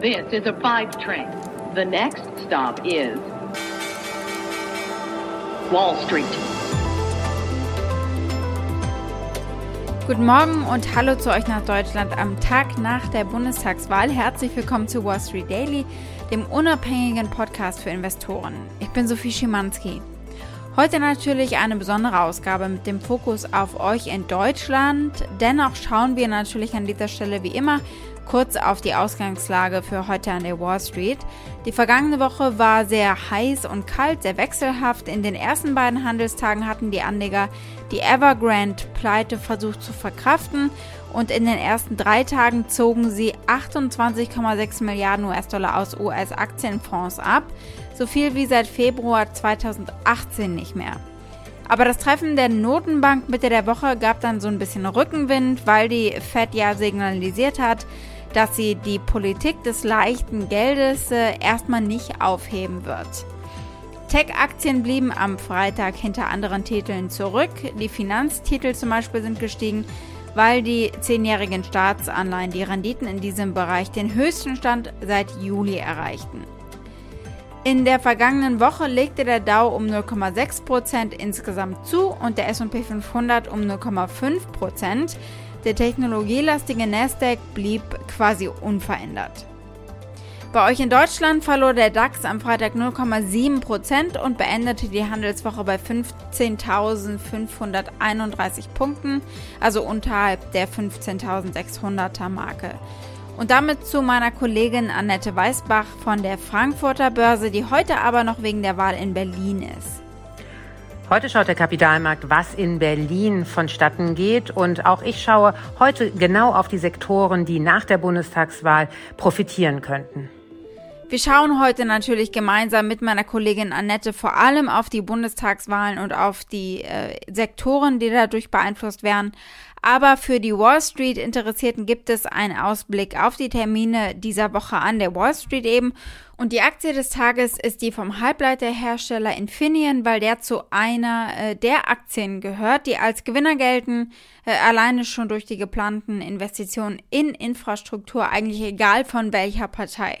This is a five train. The next stop is Wall Street. Guten Morgen und hallo zu euch nach Deutschland am Tag nach der Bundestagswahl. Herzlich willkommen zu Wall Street Daily, dem unabhängigen Podcast für Investoren. Ich bin Sophie Schimanski. Heute natürlich eine besondere Ausgabe mit dem Fokus auf euch in Deutschland. Dennoch schauen wir natürlich an dieser Stelle wie immer kurz auf die Ausgangslage für heute an der Wall Street. Die vergangene Woche war sehr heiß und kalt, sehr wechselhaft. In den ersten beiden Handelstagen hatten die Anleger die Evergrande-Pleite versucht zu verkraften und in den ersten drei Tagen zogen sie 28,6 Milliarden US-Dollar aus US-Aktienfonds ab, so viel wie seit Februar 2018 nicht mehr. Aber das Treffen der Notenbank Mitte der Woche gab dann so ein bisschen Rückenwind, weil die Fed ja signalisiert hat, dass sie die Politik des leichten Geldes äh, erstmal nicht aufheben wird. Tech-Aktien blieben am Freitag hinter anderen Titeln zurück. Die Finanztitel zum Beispiel sind gestiegen, weil die zehnjährigen Staatsanleihen die Renditen in diesem Bereich den höchsten Stand seit Juli erreichten. In der vergangenen Woche legte der Dow um 0,6% insgesamt zu und der SP 500 um 0,5%. Der technologielastige Nasdaq blieb quasi unverändert. Bei euch in Deutschland verlor der DAX am Freitag 0,7% und beendete die Handelswoche bei 15.531 Punkten, also unterhalb der 15.600er Marke. Und damit zu meiner Kollegin Annette Weißbach von der Frankfurter Börse, die heute aber noch wegen der Wahl in Berlin ist. Heute schaut der Kapitalmarkt, was in Berlin vonstatten geht. Und auch ich schaue heute genau auf die Sektoren, die nach der Bundestagswahl profitieren könnten. Wir schauen heute natürlich gemeinsam mit meiner Kollegin Annette vor allem auf die Bundestagswahlen und auf die äh, Sektoren, die dadurch beeinflusst werden. Aber für die Wall Street Interessierten gibt es einen Ausblick auf die Termine dieser Woche an der Wall Street eben. Und die Aktie des Tages ist die vom Halbleiterhersteller Infineon, weil der zu einer äh, der Aktien gehört, die als Gewinner gelten, äh, alleine schon durch die geplanten Investitionen in Infrastruktur, eigentlich egal von welcher Partei.